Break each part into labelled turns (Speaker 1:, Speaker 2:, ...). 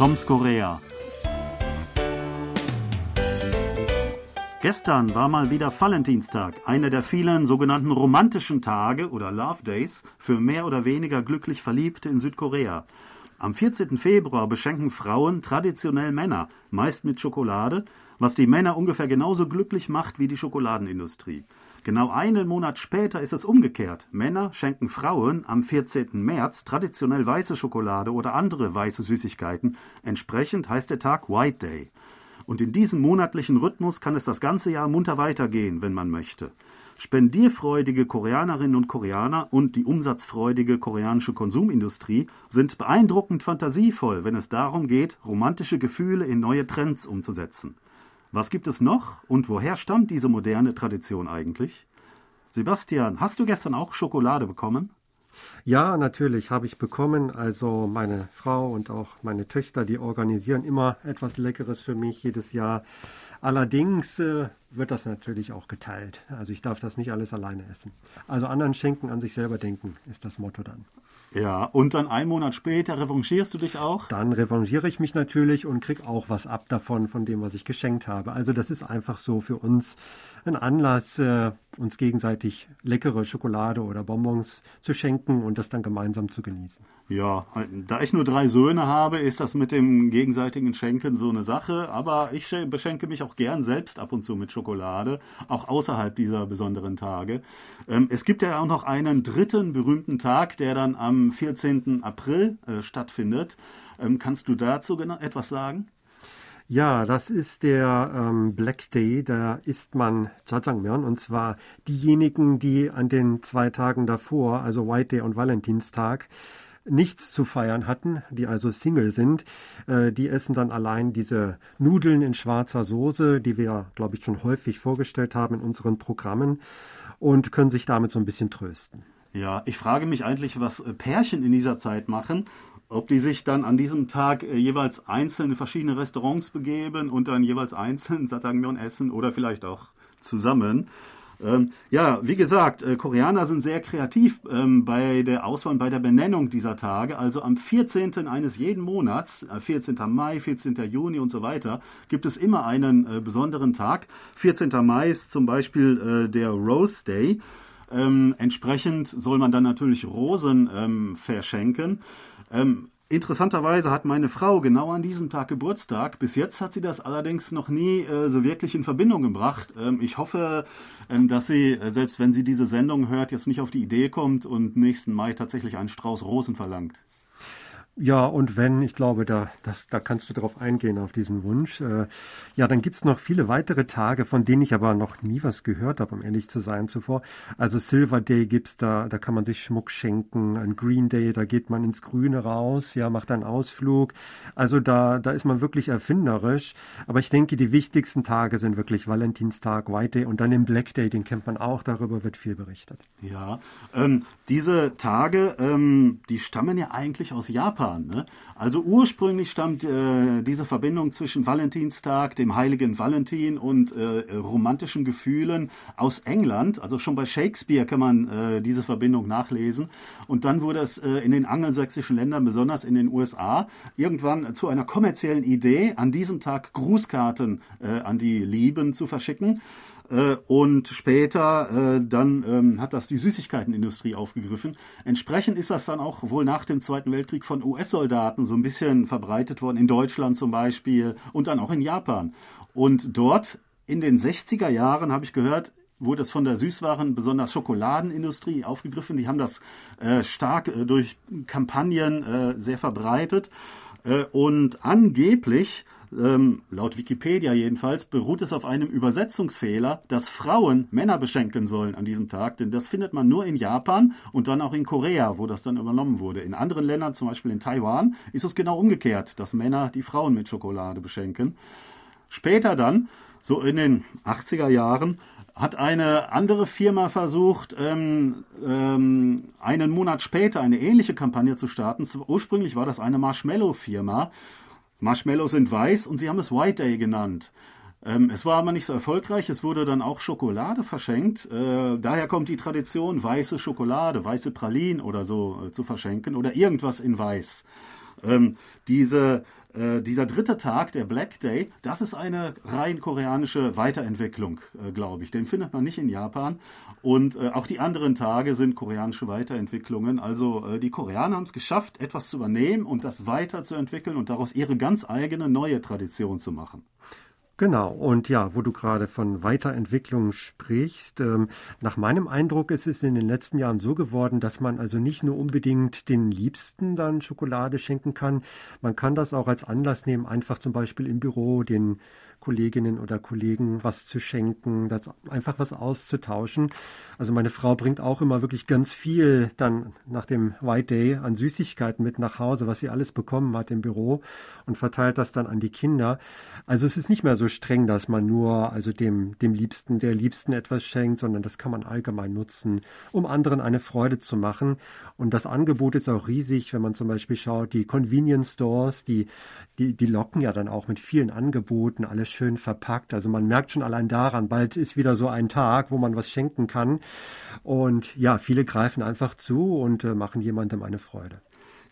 Speaker 1: Toms Korea. Gestern war mal wieder Valentinstag, einer der vielen sogenannten romantischen Tage oder Love Days für mehr oder weniger glücklich Verliebte in Südkorea. Am 14. Februar beschenken Frauen traditionell Männer, meist mit Schokolade, was die Männer ungefähr genauso glücklich macht wie die Schokoladenindustrie. Genau einen Monat später ist es umgekehrt. Männer schenken Frauen am 14. März traditionell weiße Schokolade oder andere weiße Süßigkeiten. Entsprechend heißt der Tag White Day. Und in diesem monatlichen Rhythmus kann es das ganze Jahr munter weitergehen, wenn man möchte. Spendierfreudige Koreanerinnen und Koreaner und die umsatzfreudige koreanische Konsumindustrie sind beeindruckend fantasievoll, wenn es darum geht, romantische Gefühle in neue Trends umzusetzen. Was gibt es noch und woher stammt diese moderne Tradition eigentlich? Sebastian, hast du gestern auch Schokolade bekommen?
Speaker 2: Ja, natürlich habe ich bekommen. Also meine Frau und auch meine Töchter, die organisieren immer etwas Leckeres für mich jedes Jahr. Allerdings äh, wird das natürlich auch geteilt. Also ich darf das nicht alles alleine essen. Also anderen schenken, an sich selber denken, ist das Motto dann.
Speaker 1: Ja, und dann einen Monat später revanchierst du dich auch?
Speaker 2: Dann revanchiere ich mich natürlich und krieg auch was ab davon, von dem, was ich geschenkt habe. Also das ist einfach so für uns ein Anlass, äh, uns gegenseitig leckere Schokolade oder Bonbons zu schenken und das dann gemeinsam zu genießen.
Speaker 1: Ja, da ich nur drei Söhne habe, ist das mit dem gegenseitigen Schenken so eine Sache. Aber ich beschenke mich auch gern selbst ab und zu mit Schokolade, auch außerhalb dieser besonderen Tage. Ähm, es gibt ja auch noch einen dritten berühmten Tag, der dann am 14. April äh, stattfindet. Ähm, kannst du dazu etwas sagen?
Speaker 2: Ja, das ist der ähm, Black Day. Da isst man Jajangmyeon und zwar diejenigen, die an den zwei Tagen davor, also White Day und Valentinstag, nichts zu feiern hatten, die also Single sind, äh, die essen dann allein diese Nudeln in schwarzer Soße, die wir, glaube ich, schon häufig vorgestellt haben in unseren Programmen und können sich damit so ein bisschen trösten.
Speaker 1: Ja, ich frage mich eigentlich, was äh, Pärchen in dieser Zeit machen ob die sich dann an diesem Tag äh, jeweils einzeln in verschiedene Restaurants begeben und dann jeweils einzeln Satangmyeon essen oder vielleicht auch zusammen. Ähm, ja, wie gesagt, äh, Koreaner sind sehr kreativ ähm, bei der Auswahl und bei der Benennung dieser Tage. Also am 14. eines jeden Monats, äh, 14. Mai, 14. Juni und so weiter, gibt es immer einen äh, besonderen Tag. 14. Mai ist zum Beispiel äh, der Rose Day. Ähm, entsprechend soll man dann natürlich Rosen ähm, verschenken. Ähm, interessanterweise hat meine Frau genau an diesem Tag Geburtstag. Bis jetzt hat sie das allerdings noch nie äh, so wirklich in Verbindung gebracht. Ähm, ich hoffe, ähm, dass sie, äh, selbst wenn sie diese Sendung hört, jetzt nicht auf die Idee kommt und nächsten Mai tatsächlich einen Strauß Rosen verlangt.
Speaker 2: Ja, und wenn, ich glaube, da, das, da kannst du darauf eingehen, auf diesen Wunsch. Äh, ja, dann gibt's noch viele weitere Tage, von denen ich aber noch nie was gehört habe, um ehrlich zu sein zuvor. Also Silver Day gibt's da, da kann man sich Schmuck schenken. Ein Green Day, da geht man ins Grüne raus, ja, macht einen Ausflug. Also da, da ist man wirklich erfinderisch. Aber ich denke, die wichtigsten Tage sind wirklich Valentinstag, White Day und dann den Black Day, den kennt man auch, darüber wird viel berichtet.
Speaker 1: Ja, ähm, diese Tage, ähm, die stammen ja eigentlich aus Japan. Japan. Ne? Also ursprünglich stammt äh, diese Verbindung zwischen Valentinstag, dem heiligen Valentin und äh, romantischen Gefühlen aus England. Also schon bei Shakespeare kann man äh, diese Verbindung nachlesen. Und dann wurde es äh, in den angelsächsischen Ländern, besonders in den USA, irgendwann zu einer kommerziellen Idee, an diesem Tag Grußkarten äh, an die Lieben zu verschicken. Äh, und später äh, dann ähm, hat das die Süßigkeitenindustrie aufgegriffen. Entsprechend ist das dann auch wohl nach dem Zweiten Weltkrieg von US-Soldaten so ein bisschen verbreitet worden, in Deutschland zum Beispiel und dann auch in Japan. Und dort in den 60er Jahren habe ich gehört, wurde es von der Süßwaren, besonders Schokoladenindustrie aufgegriffen. Die haben das äh, stark äh, durch Kampagnen äh, sehr verbreitet. Äh, und angeblich ähm, laut Wikipedia jedenfalls, beruht es auf einem Übersetzungsfehler, dass Frauen Männer beschenken sollen an diesem Tag, denn das findet man nur in Japan und dann auch in Korea, wo das dann übernommen wurde. In anderen Ländern, zum Beispiel in Taiwan, ist es genau umgekehrt, dass Männer die Frauen mit Schokolade beschenken. Später dann, so in den 80er Jahren, hat eine andere Firma versucht, ähm, ähm, einen Monat später eine ähnliche Kampagne zu starten. Ursprünglich war das eine Marshmallow-Firma Marshmallows sind weiß und sie haben es White Day genannt. Ähm, es war aber nicht so erfolgreich. Es wurde dann auch Schokolade verschenkt. Äh, daher kommt die Tradition, weiße Schokolade, weiße Pralinen oder so äh, zu verschenken oder irgendwas in weiß. Ähm, diese Äh, dieser dritte Tag, der Black Day, das ist eine rein koreanische Weiterentwicklung, äh, glaube ich. Den findet man nicht in Japan. Und äh, auch die anderen Tage sind koreanische Weiterentwicklungen. Also äh, die Koreaner haben es geschafft, etwas zu übernehmen und das weiterzuentwickeln und daraus ihre ganz eigene neue Tradition zu machen.
Speaker 2: Genau, und ja, wo du gerade von Weiterentwicklung sprichst, ähm, nach meinem Eindruck ist es in den letzten Jahren so geworden, dass man also nicht nur unbedingt den Liebsten dann Schokolade schenken kann, man kann das auch als Anlass nehmen, einfach zum Beispiel im Büro den Kolleginnen oder Kollegen was zu schenken, das einfach was auszutauschen. Also meine Frau bringt auch immer wirklich ganz viel dann nach dem White Day an Süßigkeiten mit nach Hause, was sie alles bekommen hat im Büro und verteilt das dann an die Kinder. Also es ist nicht mehr so streng, dass man nur also dem, dem Liebsten, der Liebsten etwas schenkt, sondern das kann man allgemein nutzen, um anderen eine Freude zu machen. Und das Angebot ist auch riesig, wenn man zum Beispiel schaut, die Convenience Stores, die, die, die locken ja dann auch mit vielen Angeboten, alles schön verpackt. Also man merkt schon allein daran, bald ist wieder so ein Tag, wo man was schenken kann. Und ja, viele greifen einfach zu und äh, machen jemandem eine Freude.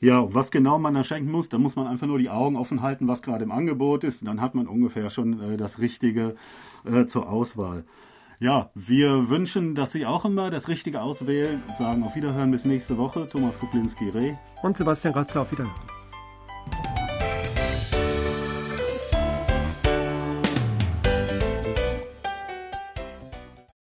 Speaker 1: Ja, was genau man da schenken muss, da muss man einfach nur die Augen offen halten, was gerade im Angebot ist. Dann hat man ungefähr schon äh, das Richtige äh, zur Auswahl. Ja, wir wünschen, dass Sie auch immer das Richtige auswählen und sagen auf Wiederhören bis nächste Woche. Thomas Kuplinski-Reh.
Speaker 2: Und Sebastian Ratzer, auf Wiederhören.